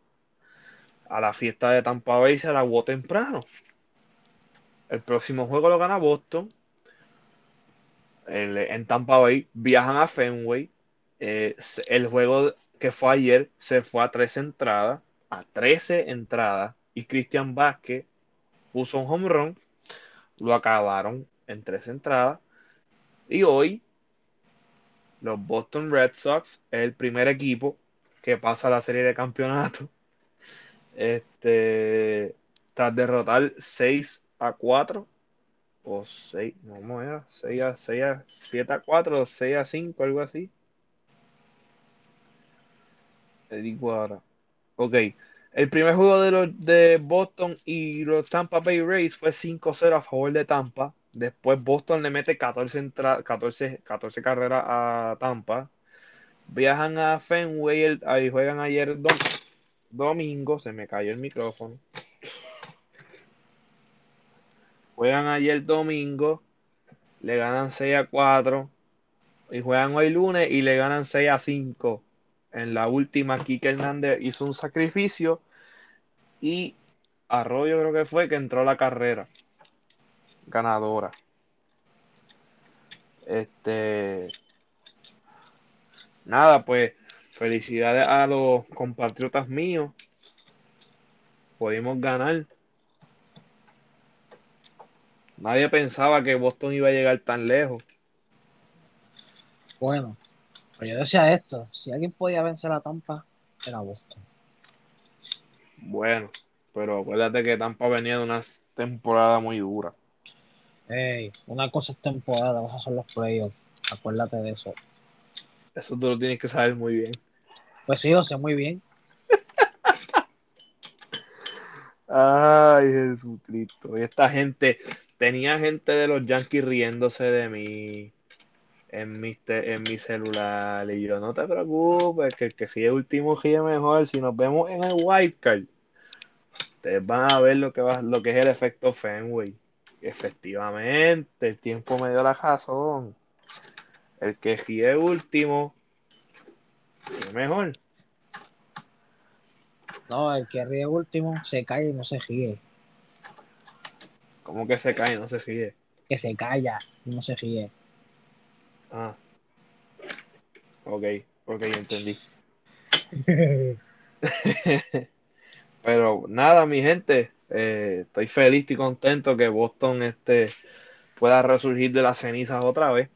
a la fiesta de Tampa Bay se la temprano. El próximo juego lo gana Boston. En Tampa Bay viajan a Fenway. Eh, el juego que fue ayer se fue a 13 entradas. A 13 entradas. Y Cristian Vázquez puso un home run. Lo acabaron en 13 entradas. Y hoy los Boston Red Sox es el primer equipo que pasa a la serie de campeonato. Este, tras derrotar 6 a 4 o 6, no, ¿cómo era? 6 a 6 a 7 a 4 o 6 a 5, algo así. Te digo ahora. Ok. El primer juego de los de Boston y los Tampa Bay Rays fue 5-0 a favor de Tampa. Después Boston le mete 14, entra- 14, 14 carreras a Tampa. Viajan a Fenway, el- ahí juegan ayer dom- domingo. Se me cayó el micrófono. Juegan ayer domingo. Le ganan 6 a 4. Y juegan hoy lunes y le ganan 6 a 5. En la última, Kike Hernández hizo un sacrificio. Y Arroyo creo que fue que entró a la carrera. Ganadora. Este. Nada, pues. Felicidades a los compatriotas míos. Pudimos ganar. Nadie pensaba que Boston iba a llegar tan lejos. Bueno, pues yo decía esto: si alguien podía vencer a Tampa, era Boston. Bueno, pero acuérdate que Tampa venía de una temporada muy dura. Ey, una cosa es temporada, vas a hacer los playoffs. Acuérdate de eso. Eso tú lo tienes que saber muy bien. Pues sí, lo sé muy bien. Ay, Jesucristo. Y esta gente, tenía gente de los Yankees riéndose de mí en mi, en mi celular. Y yo, no te preocupes, que el que ríe último ríe mejor. Si nos vemos en el wildcard, ustedes van a ver lo que, lo que es el efecto Fenway. Efectivamente, el tiempo me dio la razón. El que ríe último, ríe mejor. No, el que ríe último se cae y no se ríe. Como que se cae, no se ríe. Que se calla no se ríe. Ah. Ok, ok, entendí. Pero nada, mi gente, eh, estoy feliz y contento que Boston este, pueda resurgir de las cenizas otra vez.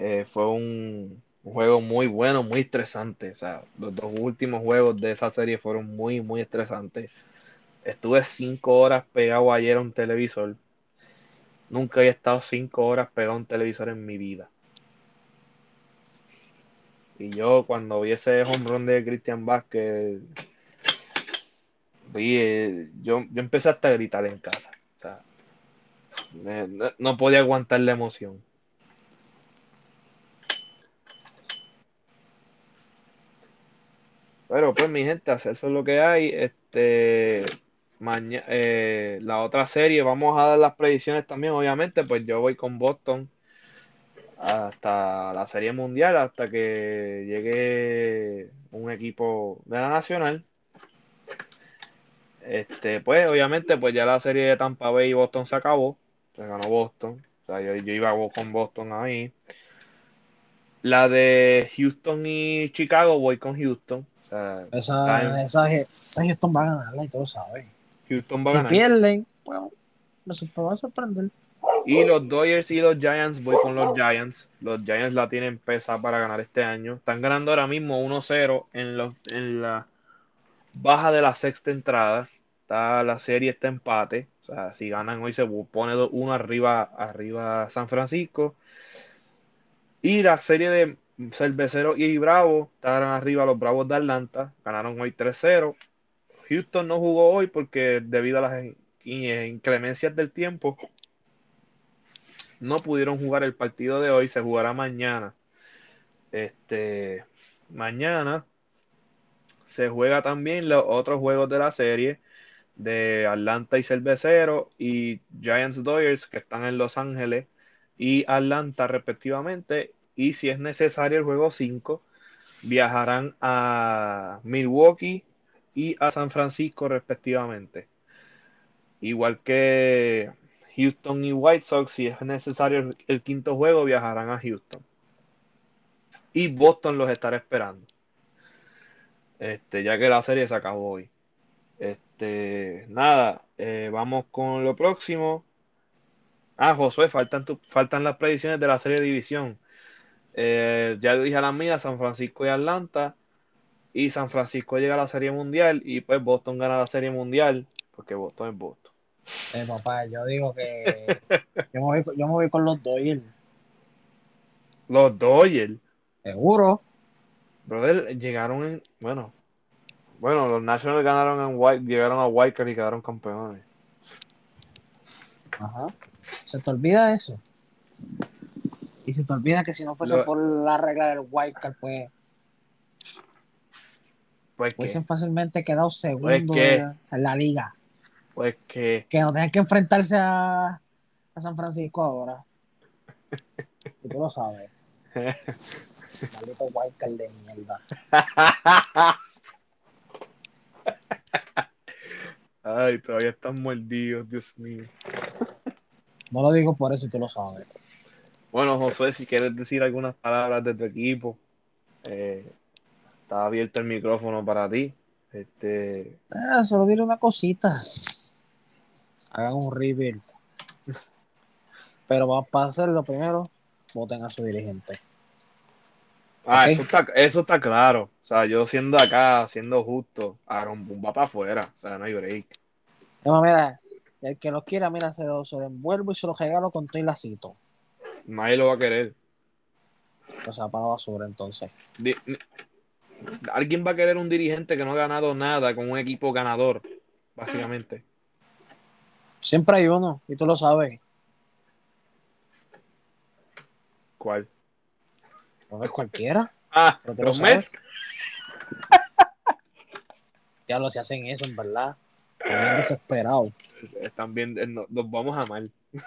Eh, fue un, un juego muy bueno, muy estresante. O sea, los dos últimos juegos de esa serie fueron muy, muy estresantes. Estuve cinco horas pegado ayer a un televisor. Nunca he estado cinco horas pegado a un televisor en mi vida. Y yo cuando vi ese home de Christian Vázquez, vi, eh, yo, yo empecé hasta a gritar en casa. O sea, no, no podía aguantar la emoción. Pero pues mi gente, eso es lo que hay. Este mañana la otra serie, vamos a dar las predicciones también, obviamente, pues yo voy con Boston hasta la serie mundial, hasta que llegue un equipo de la nacional. Este, pues obviamente, pues ya la serie de Tampa Bay y Boston se acabó. Se ganó Boston. O sea, yo, yo iba con Boston ahí. La de Houston y Chicago, voy con Houston. O sea, Esa, esa, esa Houston va a ganarla y tú lo sabes. Houston va a Si ganar. pierden, bueno, me va a sorprender. Y los Dodgers y los Giants, voy con los Giants. Los Giants la tienen pesa para ganar este año. Están ganando ahora mismo 1-0 en, los, en la baja de la sexta entrada. Está, la serie está empate. O sea, si ganan hoy se pone 1 arriba, arriba San Francisco. Y la serie de Cervecero y Bravo están arriba los Bravos de Atlanta. Ganaron hoy 3-0. Houston no jugó hoy porque debido a las in- inclemencias del tiempo no pudieron jugar el partido de hoy, se jugará mañana. Este, mañana se juega también los otros juegos de la serie de Atlanta y Cervecero y Giants Dodgers que están en Los Ángeles y Atlanta respectivamente. Y si es necesario el juego 5, viajarán a Milwaukee y a San Francisco respectivamente. Igual que Houston y White Sox, si es necesario el, quinto juego, viajarán a Houston. Y Boston los estará esperando. Este, ya que la serie se acabó hoy. Este, nada, eh, vamos con lo próximo. Ah, Josué, faltan, tu- faltan las predicciones de la serie de división. Eh, ya dije a las mías, San Francisco y Atlanta. Y San Francisco llega a la serie mundial. Y pues Boston gana la serie mundial. Porque Boston es Boston. Eh, papá, yo digo que yo me voy, yo me voy con los Dodgers. Los Dodgers. Seguro. Brother, llegaron en. Bueno. Bueno, los Nationals ganaron en White, llegaron a Wildcard y quedaron campeones. Ajá. ¿Se te olvida eso? Y se te olvida que si no fuese Lo- por la regla del wildcard, pues Pues que, hubiesen fácilmente quedado segundo que- en la liga. pues que, Que no tengan que enfrentarse a, a San Francisco ahora. Y tú lo sabes. Maldito wildcard de mierda. Ay, todavía están mordidos, Dios mío. No lo digo por eso tú lo sabes. Bueno, Josué, si quieres decir algunas palabras de tu equipo, eh, está abierto el micrófono para ti. Este, Ah, solo diré una cosita. Hagan un rebuild. Pero va- para hacerlo primero, voten a su dirigente. ah, eso está, eso está claro. O sea, yo siendo acá, siendo justo, Aaron Boone va para afuera. O sea, no hay break. No, mira, el que lo quiera, mira, se lo, se lo envuelvo y se lo regalo con todo y lacito. Nadie lo va a querer. O sea, para la basura, entonces. Di- Alguien va a querer un dirigente que no ha ganado nada con un equipo ganador, básicamente. Siempre hay uno, y tú lo sabes. ¿Cuál? No es cualquiera. Ah, Pero tú lo los sabes. Mets. Diablo, si hacen eso, en verdad. Están bien desesperados. Están bien, eh, no- los vamos a amar.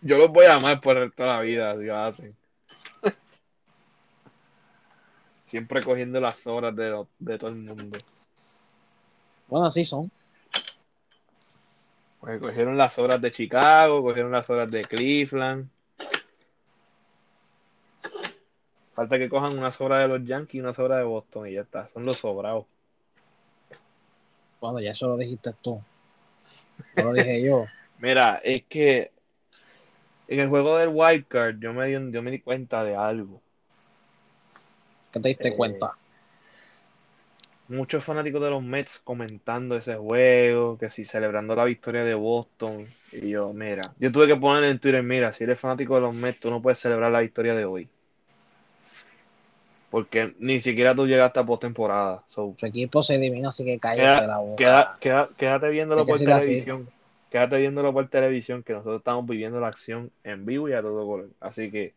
Yo los voy a amar por toda la vida, si lo hacen. Siempre cogiendo las horas de, de todo el mundo. Bueno, así son. Porque cogieron las horas de Chicago, cogieron las horas de Cleveland. Falta que cojan unas horas de los Yankees y unas horas de Boston y ya está. Son los sobrados. Bueno, ya eso lo dijiste tú. No lo dije yo. Mira, es que en el juego del Wildcard yo me di, yo me di cuenta de algo. ¿Qué te diste Eh, cuenta? Muchos fanáticos de los Mets comentando ese juego, que si celebrando la victoria de Boston. Y yo, mira, yo tuve que poner en Twitter, mira, si eres fanático de los Mets, tú no puedes celebrar la victoria de hoy. Porque ni siquiera tú llegaste a postemporada. So, Su equipo se elimina, así que cállate Queda- la boca. Queda- queda- quédate viéndolo por decirlo así. televisión. Quédate viéndolo por televisión, que nosotros estamos viviendo la acción en vivo y a todo color. Así que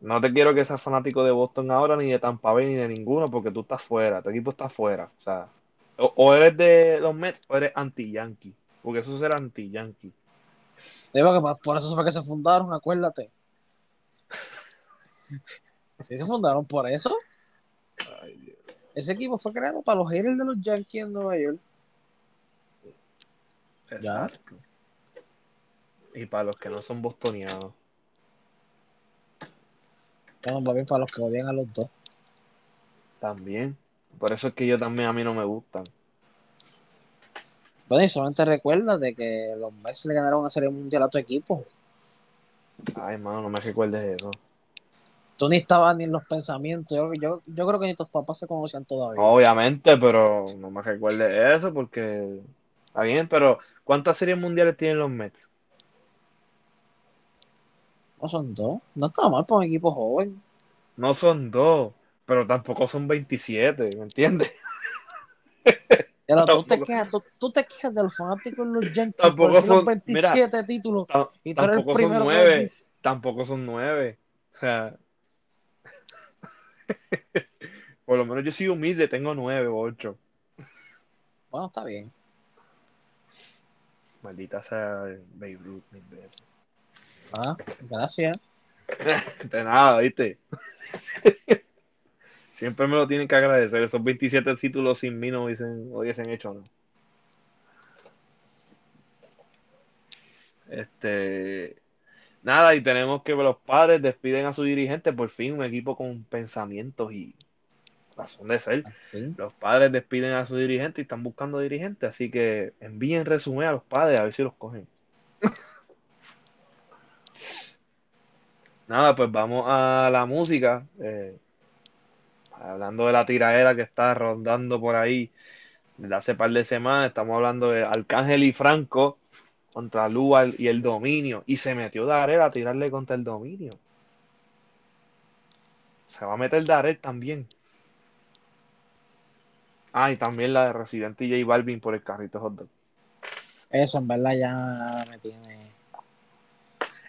no te quiero que seas fanático de Boston ahora, ni de Tampa Bay, ni de ninguno, porque tú estás fuera, tu equipo está fuera. O sea, o, o eres de los Mets o eres anti-Yankee, porque eso será anti-Yankee. Digo que por- eso fue que se fundaron, acuérdate. Sí, se fundaron por eso. Ay, Dios. Ese equipo fue creado para los haters de los Yankees en Nueva York. Ya. Exacto. Y para los que no son bostonianos. Bueno, bien para los que odian a los dos. También. Por eso es que yo también a mí no me gustan. Bueno, y solamente recuerda de que los Mets le ganaron una serie mundial a tu equipo. Ay, hermano, no me recuerdes eso. Tú ni estabas ni en los pensamientos. Yo, yo, yo creo que ni tus papás se conocían todavía. Obviamente, pero no me recuerdes eso porque está bien, pero ¿cuántas series mundiales tienen los Mets? No son dos. No está mal para un equipo joven. No son dos, pero tampoco son 27, ¿me entiendes? Pero tú te, quejas, tú, tú te quejas de los fanáticos los Yankees Tampoco son- 27 títulos. Ta- Y tú eres el Tampoco son primero que tampoco son nueve. O sea, por lo menos yo soy humilde, tengo nueve o ocho. Bueno, está bien. Maldita sea Babe Ruth mil veces. Ah, gracias. De nada, ¿viste? Siempre me lo tienen que agradecer. Esos 27 títulos sin mí no hubiesen, no hubiesen hecho nada. Este. Nada, y tenemos que los padres despiden a su dirigente, por fin, un equipo con pensamientos y razón de ser. Los padres despiden a su dirigente y están buscando dirigente, así que envíen resumen a los padres a ver si los cogen. Nada, pues vamos a la música. eh, hablando de la tiraera que está rondando por ahí desde hace par de semanas, estamos hablando de Arcángel y Franco contra Lual y el dominio. Y se metió Darel a tirarle contra el dominio. Se va a meter Darel también. Ah, y también la de Resident y J Balvin por el carrito hot dog. Eso en verdad ya me tiene.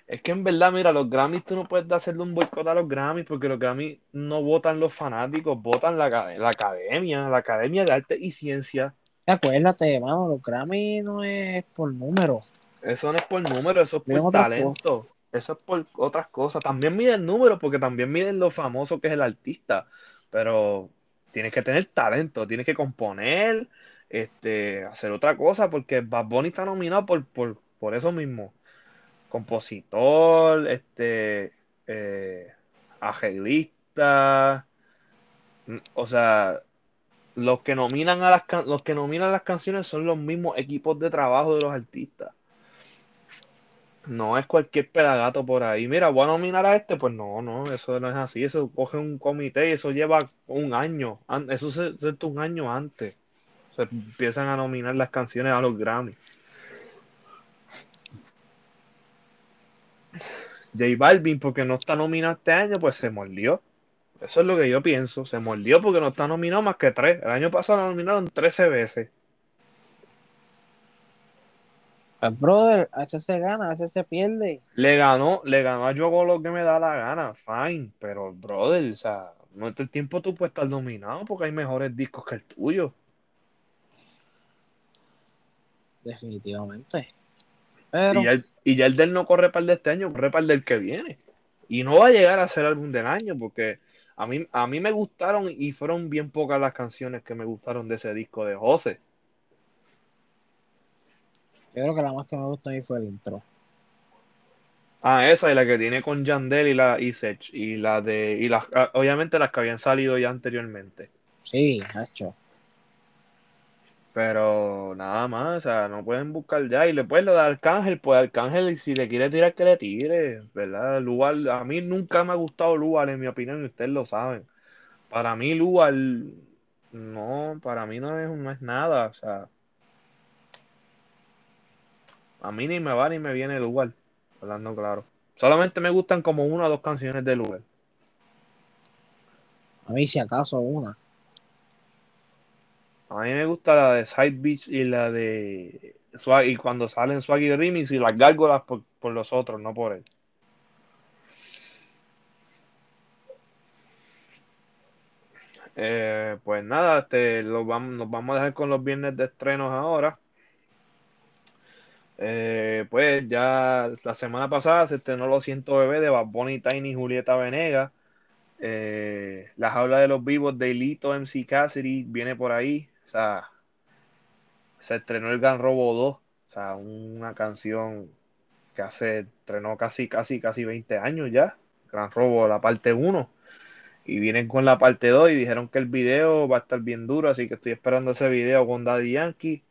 Es que en verdad, mira, los Grammys tú no puedes hacerle un boicot a los Grammys porque los Grammys no votan los fanáticos, votan la, la academia, la Academia de Arte y Ciencia. Acuérdate, mano, los Grammy no es por número. Eso no es por número, eso es Miren por talento. Eso es por otras cosas. También miden números porque también miden lo famoso que es el artista. Pero tienes que tener talento, tienes que componer, este, hacer otra cosa porque Bad Bunny está nominado por, por, por eso mismo. Compositor, este, eh, arreglista, mm, o sea, los que nominan a las los que nominan las canciones son los mismos equipos de trabajo de los artistas. No es cualquier pedagato por ahí. Mira, voy a nominar a este. Pues no, no, eso no es así. Eso coge un comité y eso lleva un año. Eso se se- un año antes. Se empiezan a nominar las canciones a los Grammy. J Balvin, porque no está nominado este año, pues se mordió. Eso es lo que yo pienso. Se mordió porque no está nominado más que tres. El año pasado lo nominaron 13 veces. Pues, brother, a veces se gana, a veces se pierde. Le ganó, le ganó a yo lo que me da la gana, fine, pero brother, o sea, no el tiempo tú puedes estar nominado porque hay mejores discos que el tuyo. Definitivamente. Pero, Y ya, el, y ya el del no corre para el de este año, corre para el del que viene. Y no va a llegar a ser álbum del año porque a mí, a mí me gustaron y fueron bien pocas las canciones que me gustaron de ese disco de José. yo creo que la más que me gustó a mí fue el intro. Ah, esa y la que tiene con Yandel y la y Sech, y la de y las ah, obviamente las que habían salido ya anteriormente. Sí, hecho. Pero nada más, o sea, no pueden buscar ya. Y le pueden dar Arcángel, pues Arcángel, si le quiere tirar, que le tire, ¿verdad? Lugar, a mí nunca me ha gustado Lugar, en mi opinión, y ustedes lo saben. Para mí, Lugar, no, para mí no es, no es nada, o sea. A mí ni me va ni me viene Lugar, hablando claro. Solamente me gustan como una o dos canciones de Lugar. A mí, si acaso, una. A mí me gusta la de Side Beach y la de Swag, y cuando salen Swaggy Remix y las gárgolas por, los otros, no por él. Eh, pues nada, este, lo vamos, nos vamos a dejar con los viernes de estrenos ahora. Eh, pues ya la semana pasada se estrenó Los Siento Bebé de Bad Bunny, Tiny y Julieta Venegas. Eh, la jaula de los vivos de Lito MC Cassidy viene por ahí. O sea, se estrenó el Gran Robo 2, o sea, una canción que hace, estrenó casi, casi, casi 20 años ya. Gran Robo, la parte 1. Y vienen con la parte 2 y dijeron que el video va a estar bien duro, así que estoy esperando ese video con Daddy Yankee.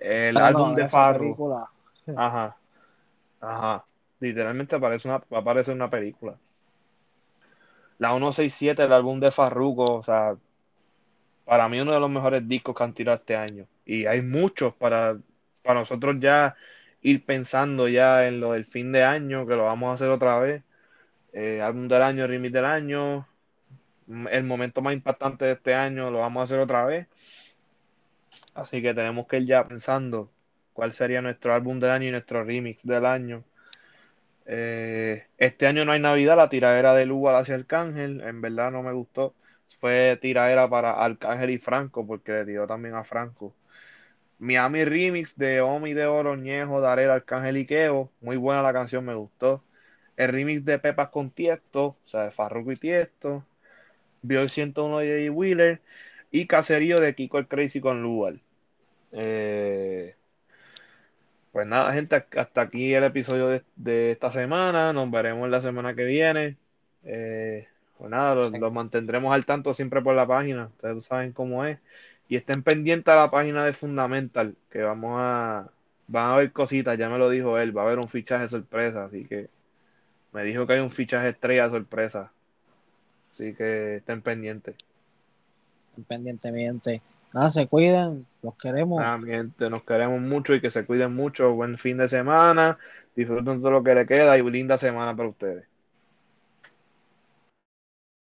El Ah, álbum no, de película. Ajá. Ajá. Literalmente aparece una, va a aparecer una película. La 167, el álbum de Farruko, o sea, para mí uno de los mejores discos que han tirado este año. Y hay muchos para, para nosotros ya ir pensando ya en lo del fin de año, que lo vamos a hacer otra vez. Eh, álbum del año, remix del año. El momento más impactante de este año lo vamos a hacer otra vez. Así que tenemos que ir ya pensando cuál sería nuestro álbum del año y nuestro remix del año. Eh, este año no hay Navidad, la tiradera de Lugar hacia Arcángel, en verdad no me gustó. Fue tiradera para Arcángel y Franco, porque le tiró también a Franco. Miami Remix de Omi de Oroñejo, Darel, Arcángel y Keo, muy buena la canción, me gustó. El remix de Pepas con Tiesto, o sea, de Farruko y Tiesto. Vio el 101 de J. Wheeler. Y Caserío de Kiko el Crazy con Lugar. Eh, pues nada, gente, hasta aquí el episodio de, de, esta semana. Nos veremos la semana que viene. Eh, pues nada, los, Sí. los mantendremos al tanto siempre por la página. Ustedes saben cómo es. Y estén pendientes a la página de Fundamental, que vamos a. Van a haber cositas, ya me lo dijo él. Va a haber un fichaje sorpresa, así que. Me dijo que hay un fichaje estrella sorpresa. Así que estén pendientes. Independientemente. Nada, se cuiden, los queremos. Nada, mi gente, nos queremos mucho y que se cuiden mucho. Buen fin de semana. Disfruten todo lo que le queda y linda semana para ustedes.